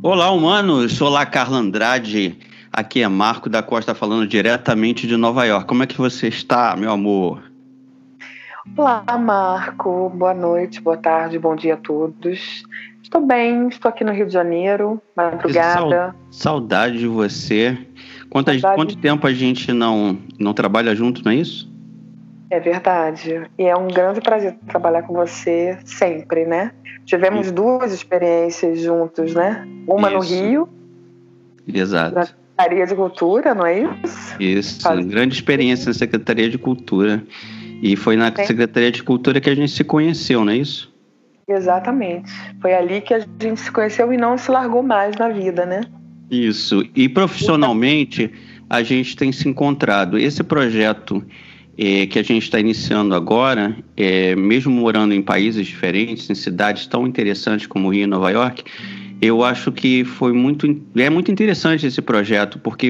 Olá, humanos! Olá, Carla Andrade. Aqui é Marco da Costa falando diretamente de Nova York. Como é que você está, meu amor? Olá, Marco. Boa noite, boa tarde, bom dia a todos. Estou bem, estou aqui no Rio de Janeiro, madrugada. Saudade de você. Quanto, saudade. quanto tempo a gente não, não trabalha junto, não é isso? É verdade. E é um grande prazer trabalhar com você sempre, né? Tivemos isso. duas experiências juntos, né? Uma isso. no Rio. Exato. Na Secretaria de Cultura, não é isso? Isso, Faz... grande experiência na Secretaria de Cultura. E foi na Sim. Secretaria de Cultura que a gente se conheceu, não é isso? Exatamente. Foi ali que a gente se conheceu e não se largou mais na vida, né? Isso. E profissionalmente, a gente tem se encontrado. Esse projeto é, que a gente está iniciando agora, é, mesmo morando em países diferentes, em cidades tão interessantes como Rio e Nova York, eu acho que foi muito é muito interessante esse projeto porque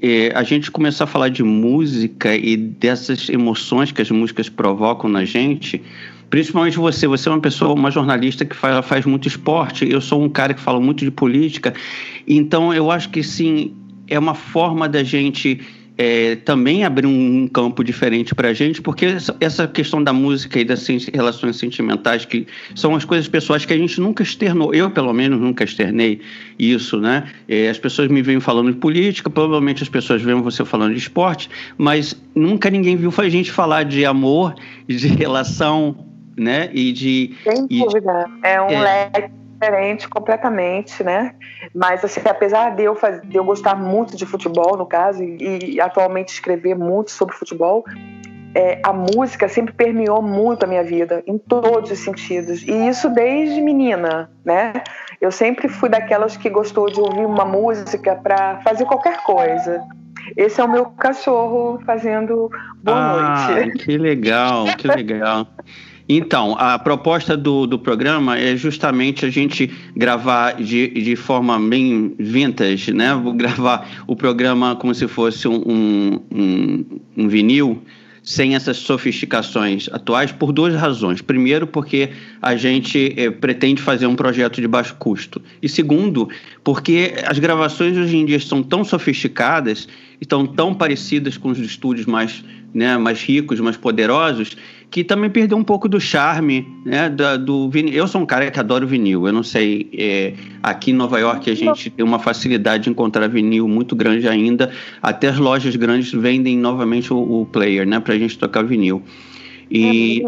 é, a gente começou a falar de música e dessas emoções que as músicas provocam na gente principalmente você. Você é uma pessoa uma jornalista que faz, faz muito esporte eu sou um cara que fala muito de política então eu acho que sim é uma forma da gente é, também abrir um campo diferente para a gente, porque essa questão da música e das relações sentimentais, que são as coisas pessoais que a gente nunca externou, eu pelo menos nunca externei isso, né? É, as pessoas me vêm falando de política, provavelmente as pessoas veem você falando de esporte, mas nunca ninguém viu a gente falar de amor, de relação, né? E de. Sem dúvida. De, é um é, leque diferente completamente, né? Mas assim, apesar de eu, fazer, de eu gostar muito de futebol, no caso, e, e atualmente escrever muito sobre futebol, é, a música sempre permeou muito a minha vida, em todos os sentidos. E isso desde menina, né? Eu sempre fui daquelas que gostou de ouvir uma música para fazer qualquer coisa. Esse é o meu cachorro fazendo boa ah, noite. Que legal, que legal. Então, a proposta do, do programa é justamente a gente gravar de, de forma bem vintage, né? Vou gravar o programa como se fosse um, um, um vinil, sem essas sofisticações atuais, por duas razões. Primeiro, porque a gente eh, pretende fazer um projeto de baixo custo. E segundo, porque as gravações hoje em dia são tão sofisticadas, estão tão parecidas com os estúdios mais, né, mais ricos, mais poderosos, que também perdeu um pouco do charme, né, da, do vinil. Eu sou um cara que adoro vinil. Eu não sei, é, aqui em Nova York a gente tem uma facilidade de encontrar vinil muito grande ainda. Até as lojas grandes vendem novamente o, o player, né, para a gente tocar vinil. E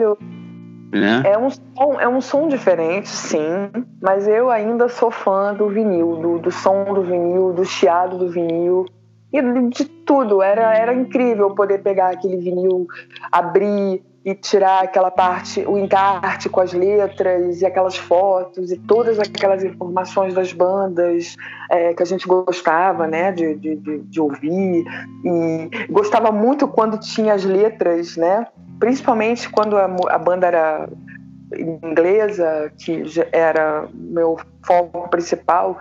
é, né? é, um som, é um som diferente, sim, mas eu ainda sou fã do vinil, do, do som do vinil, do chiado do vinil e de tudo. Era, era incrível poder pegar aquele vinil, abrir e tirar aquela parte, o encarte com as letras e aquelas fotos e todas aquelas informações das bandas é, que a gente gostava, né, de, de, de, ouvir. E gostava muito quando tinha as letras, né, principalmente quando a, a banda era inglesa, que era meu foco principal.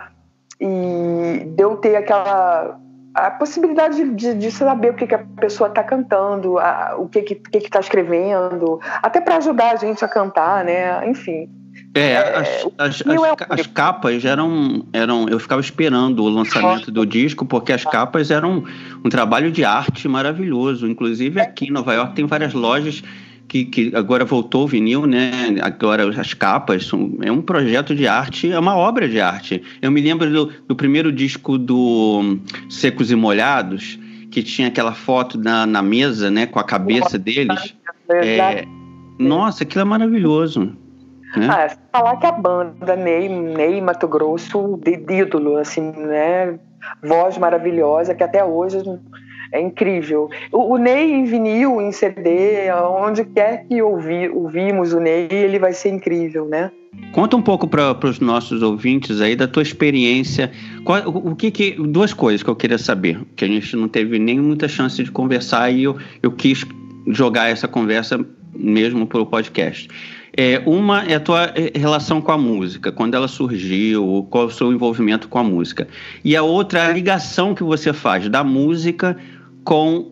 E deu ter aquela a possibilidade de, de, saber o que, que a pessoa está cantando, a, o que está que, que tá escrevendo, até para ajudar a gente a cantar, né? Enfim. É, é as, as, as, é as, capas eram, eram. Eu ficava esperando o lançamento do disco, porque as capas eram um trabalho de arte maravilhoso. Inclusive aqui em Nova York tem várias lojas que, que agora voltou o vinil, né? Agora as capas são, é um projeto de arte, é uma obra de arte. Eu me lembro do, do primeiro disco do Secos e Molhados, que tinha aquela foto na, na mesa, né, com a cabeça deles. É, nossa, aquilo é maravilhoso. Né? Ah, falar que a banda Ney, Ney Mato Grosso, de ídolo, assim, né? Voz maravilhosa, que até hoje é incrível. O, o, Ney em vinil, em CD, onde quer que ouvir, ouvimos o Ney, ele vai ser incrível, né? Conta um pouco para os nossos ouvintes aí da tua experiência. Qual, o, o que, que, duas coisas que eu queria saber, que a gente não teve nem muita chance de conversar e eu, eu quis jogar essa conversa mesmo para o podcast. É, uma é a tua é, relação com a música, quando ela surgiu, qual o seu envolvimento com a música. E a outra é a ligação que você faz da música com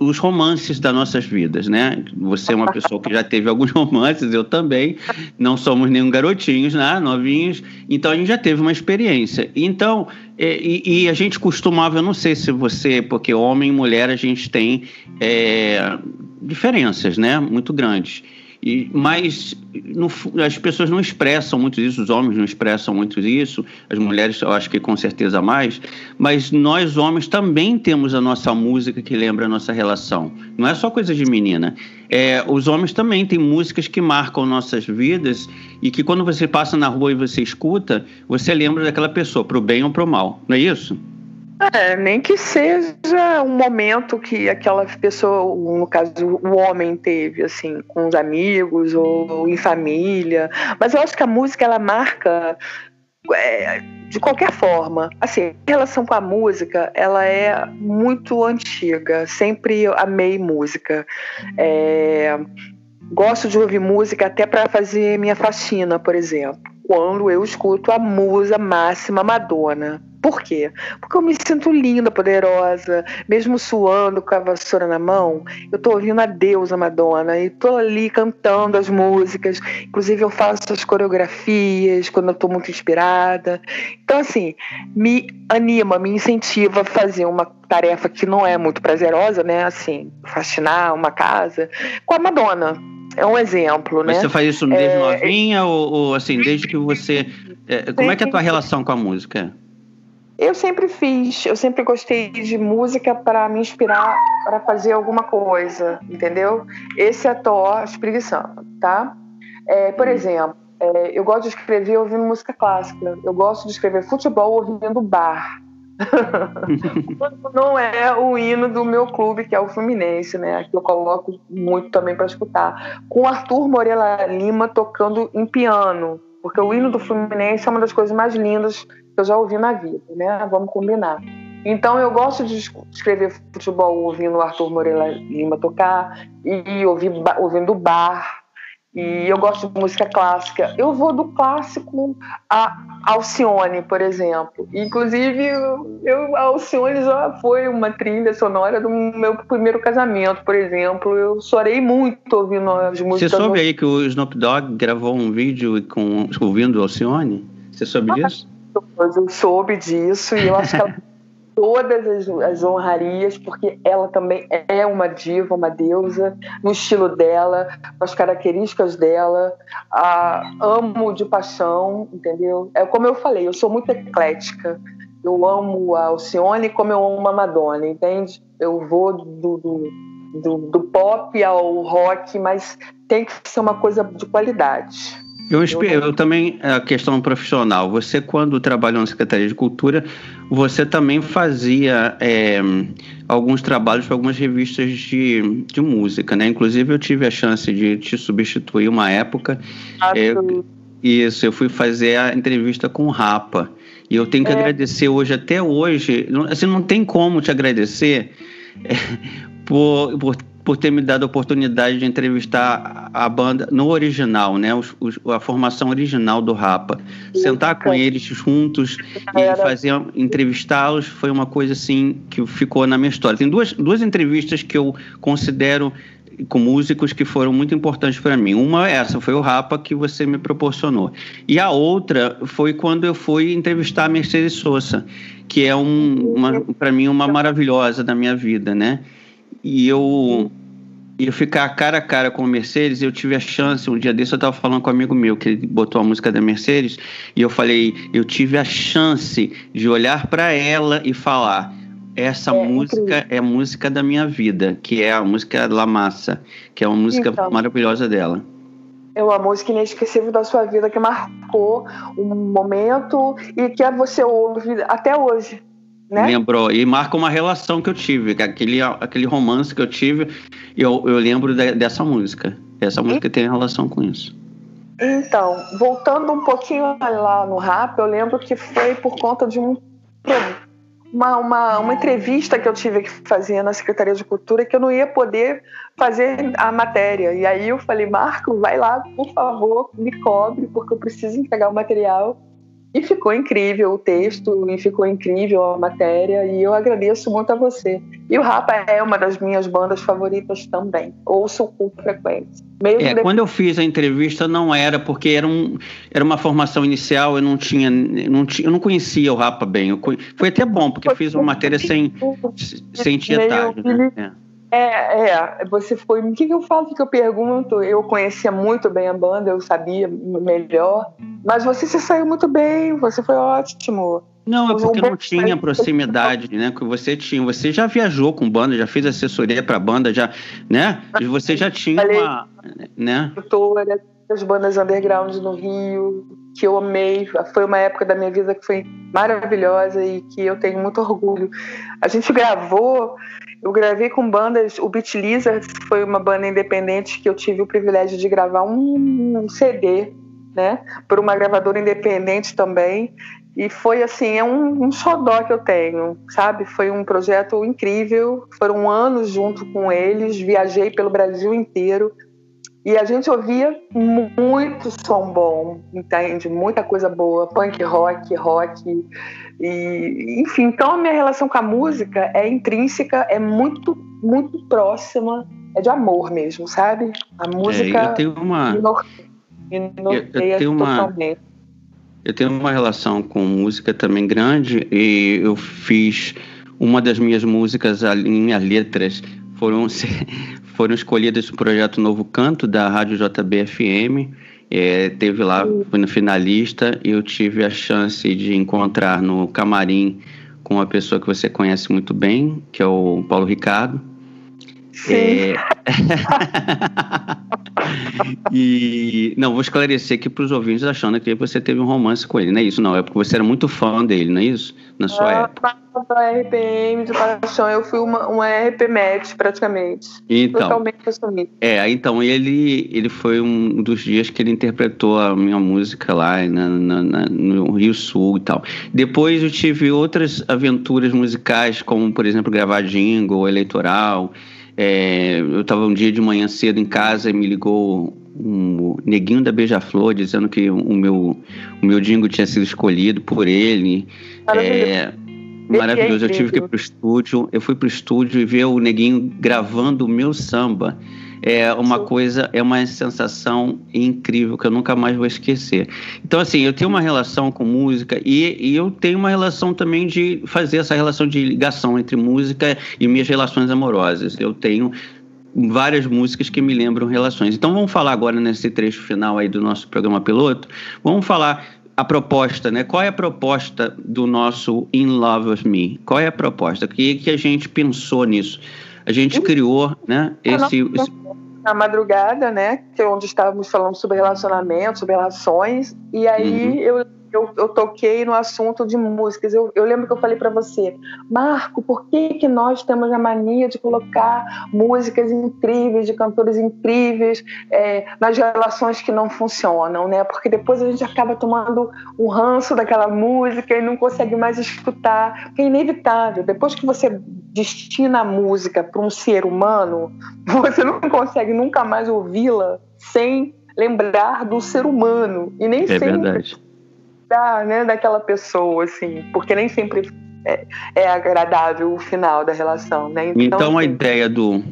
os romances das nossas vidas, né? Você é uma pessoa que já teve alguns romances, eu também. Não somos nenhum garotinhos, né? Novinhos. Então a gente já teve uma experiência. Então, é, e, e, a gente costumava, eu não sei se você, porque homem e mulher a gente tem é, diferenças, né? Muito grandes. E, mas no, as pessoas não expressam muito isso, os homens não expressam muito isso, as mulheres eu acho que com certeza mais, mas nós homens também temos a nossa música que lembra a nossa relação. Não é só coisa de menina. É, os homens também têm músicas que marcam nossas vidas e que quando você passa na rua e você escuta, você lembra daquela pessoa, pro bem ou pro mal. Não é isso? É, nem que seja um momento que aquela pessoa, no caso, o homem teve, assim, com os amigos ou em família. Mas eu acho que a música, ela marca é, de qualquer forma. Assim, em relação com a música, ela é muito antiga. Sempre amei música. É, gosto de ouvir música até para fazer minha faxina, por exemplo. Quando eu escuto a musa máxima Madonna. Por quê? Porque eu me sinto linda, poderosa, mesmo suando com a vassoura na mão, eu tô ouvindo a deusa Madonna e tô ali cantando as músicas. Inclusive eu faço as coreografias quando eu tô muito inspirada. Então assim, me anima, me incentiva a fazer uma tarefa que não é muito prazerosa, né? Assim, faxinar uma casa com a Madonna. É um exemplo, Mas né? você faz isso desde é... novinha ou, ou, assim, desde que você... É, como é que é a tua relação com a música? Eu sempre fiz, eu sempre gostei de música para me inspirar para fazer alguma coisa, entendeu? Esse é Thor espreguiçando, tá? É, por exemplo, é, eu gosto de escrever ouvindo música clássica. Eu gosto de escrever futebol ouvindo bar. não é o hino do meu clube, que é o Fluminense, né? Que eu coloco muito também para escutar. Com Arthur Morela Lima tocando em piano, porque o hino do Fluminense é uma das coisas mais lindas que eu já ouvi na vida, né? Vamos combinar. Então eu gosto de escrever futebol ouvindo o Arthur Moreira Lima tocar e ouvir, ouvindo bar. E eu gosto de música clássica. Eu vou do clássico a Alcione, por exemplo. Inclusive, eu, a Alcione já foi uma trilha sonora do meu primeiro casamento, por exemplo. Eu chorei muito ouvindo as músicas. Você soube aí que o Snoop Dogg gravou um vídeo com, ouvindo Alcione? Você soube ah, eu soube disso e eu acho que ela todas as, as, honrarias, porque ela também é uma diva, uma deusa, no estilo dela, com as características dela. A, amo de paixão, entendeu? É como eu falei, eu sou muito eclética. Eu amo a Alcione como eu amo a Madonna, entende? Eu vou do, do, do, do pop ao rock, mas tem que ser uma coisa de qualidade. Eu, espero, eu também, a questão profissional, você quando trabalhou na Secretaria de Cultura, você também fazia é, alguns trabalhos para algumas revistas de, de música, né? Inclusive eu tive a chance de te substituir uma época. É, isso, eu fui fazer a entrevista com o Rapa. E eu tenho que é. agradecer hoje, até hoje, assim, não tem como te agradecer é, por, por por ter me dado a oportunidade de entrevistar a banda no original, né? Os, os, a formação original do Rapa. Sentar com eles juntos e fazer entrevistá-los foi uma coisa assim que ficou na minha história. Tem duas, duas entrevistas que eu considero com músicos que foram muito importantes para mim. Uma essa foi o Rapa que você me proporcionou. E a outra foi quando eu fui entrevistar a Mercedes Sosa, que é um, para mim uma maravilhosa da minha vida, né? E eu ia ficar cara a cara com o Mercedes, eu tive a chance, um dia desse eu estava falando com um amigo meu, que ele botou a música da Mercedes, e eu falei, eu tive a chance de olhar para ela e falar, essa é, música incrível. é a música da minha vida, que é a música La Massa, que é uma música então, maravilhosa dela. É uma música inesquecível da sua vida, que marcou um momento e que você ouve até hoje. Né? Lembrou. E marca uma relação que eu tive, aquele, aquele romance que eu tive, eu, eu lembro de, dessa música. Essa música e... tem relação com isso. Então, voltando um pouquinho lá no rap, eu lembro que foi por conta de um, uma, uma, uma entrevista que eu tive que fazer na Secretaria de Cultura que eu não ia poder fazer a matéria. E aí eu falei, Marco, vai lá, por favor, me cobre, porque eu preciso entregar o material E ficou incrível o texto, e ficou incrível a matéria, e eu agradeço muito a você. E o Rapa é uma das minhas bandas favoritas também. Ouço com frequência. Mesmo é, quando eu fiz a entrevista não era, porque era, um, era uma formação inicial, eu não tinha, não tinha, eu não conhecia o Rapa bem. Eu, foi até bom, porque eu fiz uma matéria sem, sem tietagem. Né? É. É, é, você foi. O que, que eu falo? O que eu pergunto? Eu conhecia muito bem a banda, eu sabia melhor. Mas você se saiu muito bem, você foi ótimo. Não, é porque não tinha proximidade, né? Que você tinha. Você já viajou com banda, já fez assessoria para banda, já, né? Você já tinha uma, né? Doutora das bandas underground no Rio, que eu amei. Foi uma época da minha vida que foi maravilhosa e que eu tenho muito orgulho. A gente gravou eu gravei com bandas, o Beat Lizards foi uma banda independente que eu tive o privilégio de gravar um, um CD, né, por uma gravadora independente também. E foi assim, é um, um xodó que eu tenho, sabe? Foi um projeto incrível. Foram anos junto com eles, viajei pelo Brasil inteiro. E a gente ouvia muito som bom, entende? Muita coisa boa, punk rock, rock. E, enfim, então a minha relação com a música é intrínseca, é muito, muito próxima, é de amor mesmo, sabe? A música. É, eu tenho uma. eu, eu tenho uma. Eu tenho uma relação com música também grande e eu fiz uma das minhas músicas, minhas letras foram foram escolhidas no projeto Novo Canto da Rádio JBFM. É, teve lá, fui no finalista e eu tive a chance de encontrar no camarim com uma pessoa que você conhece muito bem, que é o Paulo Ricardo. Sim. É... e não, vou esclarecer aqui para os ouvintes achando que você teve um romance com ele, não é isso? Não, é porque você era muito fã dele, não é isso? Na sua ah, época. Da RPM de paixão, eu fui uma, uma RP match praticamente. Então, totalmente assumida. É, então ele, ele foi um dos dias que ele interpretou a minha música lá na, na, na, no Rio Sul e tal. Depois eu tive outras aventuras musicais, como por exemplo gravar jingle, eleitoral. É, eu estava um dia de manhã cedo em casa e me ligou um neguinho da Beija-Flor dizendo que o meu, o meu dingo tinha sido escolhido por ele. Maravilhoso. É, maravilhoso. Eu tive que ir pro estúdio. Eu fui pro estúdio e ver o neguinho gravando o meu samba é uma coisa, é uma sensação incrível que eu nunca mais vou esquecer. Então, assim, eu tenho uma relação com música e, e eu tenho uma relação também de fazer essa relação de ligação entre música e minhas relações amorosas. Eu tenho várias músicas que me lembram relações. Então vamos falar agora nesse trecho final aí do nosso programa piloto. Vamos falar a proposta, né? Qual é a proposta do nosso In Love with Me? Qual é a proposta? O que, que a gente pensou nisso? A gente criou, né? Esse, na madrugada, né? Que é onde estávamos falando sobre relacionamento, sobre relações. E aí uhum. eu eu, eu, toquei no assunto de músicas. Eu, eu lembro que eu falei para você, Marco, por que, que nós temos a mania de colocar músicas incríveis, de cantores incríveis é, nas relações que não funcionam, né? Porque depois a gente acaba tomando um ranço daquela música e não consegue mais escutar. Porque é inevitável. Depois que você destina a música para um ser humano, você não consegue nunca mais ouvi-la sem lembrar do ser humano. E nem é sempre verdade da, né, daquela pessoa, assim, porque nem sempre é, é, agradável o final da relação, né? Então, então a assim, ideia do,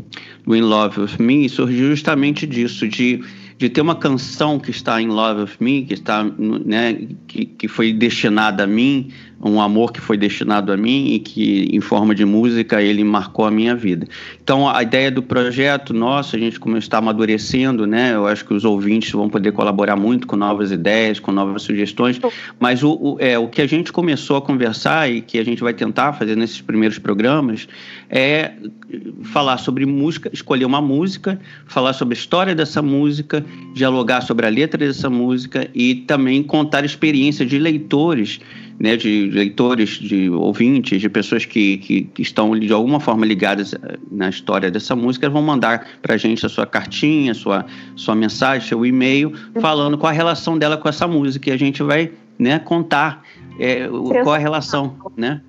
do In Love With Me surgiu justamente disso, de, de ter uma canção que está em Love With Me, que está, né, que, que foi destinada a mim, um amor que foi destinado a mim e que, em forma de música, ele marcou a minha vida. Então, a ideia do projeto nosso, a gente como está amadurecendo, né? Eu acho que os ouvintes vão poder colaborar muito com novas ideias, com novas sugestões, mas o, o, é, o que a gente começou a conversar e que a gente vai tentar fazer nesses primeiros programas é falar sobre música, escolher uma música, falar sobre a história dessa música, dialogar sobre a letra dessa música e também contar experiências de leitores né, de leitores, de ouvintes, de pessoas que, que, que, estão de alguma forma ligadas eh, na história dessa música, vão mandar para a gente a sua cartinha, sua, sua mensagem, seu e-mail, falando qual a relação dela com essa música. E a gente vai né, contar é, qual a relação, né?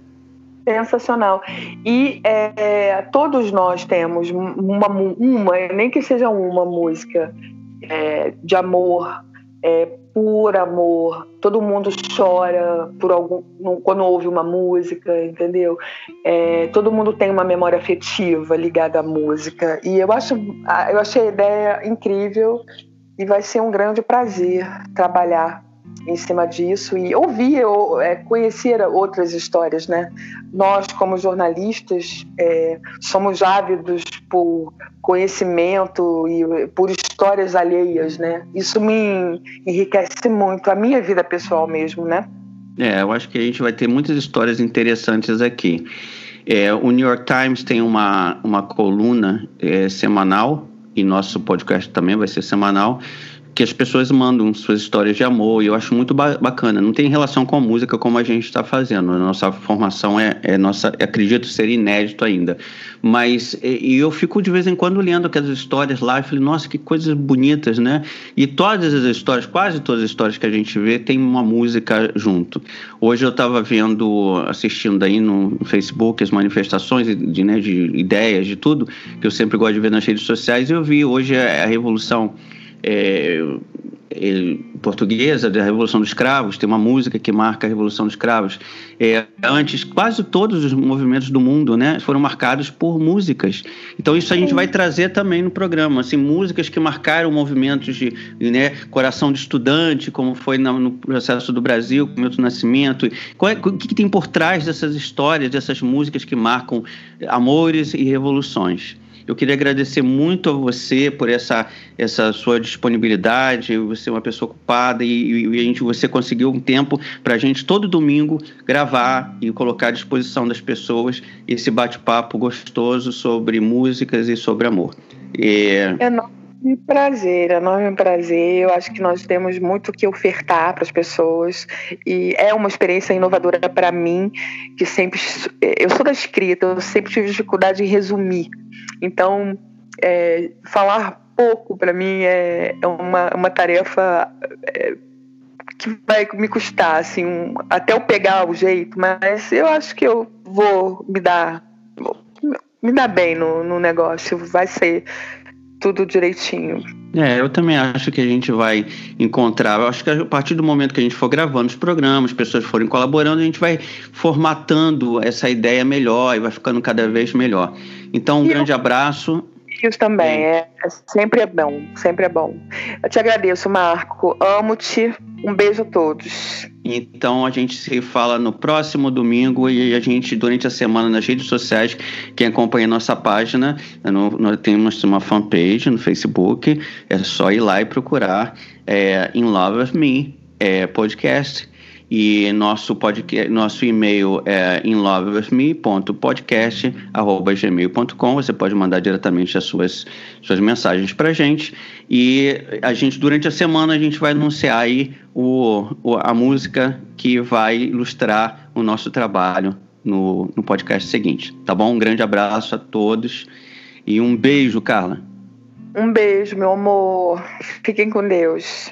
Sensacional. E é, todos nós temos uma, uma, nem que seja uma música é, de amor, é, por amor. Todo mundo chora por algum quando ouve uma música, entendeu? É, todo mundo tem uma memória afetiva ligada à música e eu acho eu achei a ideia incrível e vai ser um grande prazer trabalhar em cima disso e ouvir, ou, é, conhecer outras histórias, né? Nós, como jornalistas, é, somos ávidos por conhecimento e por histórias alheias, né? Isso me enriquece muito, a minha vida pessoal mesmo, né? É, eu acho que a gente vai ter muitas histórias interessantes aqui. É, o New York Times tem uma, uma coluna é, semanal, e nosso podcast também vai ser semanal, que as pessoas mandam suas histórias de amor e eu acho muito ba bacana. Não tem relação com a música como a gente está fazendo. A nossa formação é, é nossa, acredito ser inédito ainda. Mas e, eu fico de vez em quando lendo aquelas histórias lá e falei, nossa, que coisas bonitas, né? E todas as histórias, quase todas as histórias que a gente vê, tem uma música junto. Hoje eu estava vendo, assistindo aí no Facebook as manifestações de, né, de ideias, de tudo, que eu sempre gosto de ver nas redes sociais, e eu vi hoje a, a Revolução é, portuguesa da Revolução dos Cravos, tem uma música que marca a Revolução dos Cravos. É, antes, quase todos os movimentos do mundo né, foram marcados por músicas. Então, isso a gente vai trazer também no programa. Assim, músicas que marcaram movimentos de né, coração de estudante, como foi no processo do Brasil, com Milton Nascimento. É, o que, que tem por trás dessas histórias, dessas músicas que marcam amores e revoluções? Eu queria agradecer muito a você por essa, essa sua disponibilidade. Você é uma pessoa ocupada e, e a gente, você conseguiu um tempo para a gente todo domingo gravar e colocar à disposição das pessoas esse bate-papo gostoso sobre músicas e sobre amor. E... Enorme prazer, enorme prazer. Eu acho que nós temos muito que ofertar para as pessoas e é uma experiência inovadora para mim, que sempre eu sou da escrita, eu sempre tive dificuldade em resumir então, é, falar pouco para mim é, é uma, uma tarefa é, que vai me custar, assim, um, até eu pegar o jeito, mas eu acho que eu vou me dar, me dar bem no, no negócio, vai ser tudo direitinho. É, eu também acho que a gente vai encontrar. Eu acho que a partir do momento que a gente for gravando os programas, as pessoas forem colaborando, a gente vai formatando essa ideia melhor e vai ficando cada vez melhor. Então, um e grande eu... abraço. Isso também, é. é, sempre é bom, sempre é bom. Eu te agradeço, Marco. Amo-te. Um beijo a todos. Então a gente se fala no próximo domingo e a gente, durante a semana, nas redes sociais, quem acompanha a nossa página, nós temos uma fanpage no Facebook, é só ir lá e procurar é, In Love with Me é, podcast e nosso, podcast, nosso e-mail é inlovewithme.podcast.gmail.com. Você pode mandar diretamente as suas, suas mensagens para gente. E a gente, durante a semana, a gente vai anunciar aí o, a música que vai ilustrar o nosso trabalho no, no podcast seguinte. Tá bom? Um grande abraço a todos e um beijo, Carla. Um beijo, meu amor. Fiquem com Deus.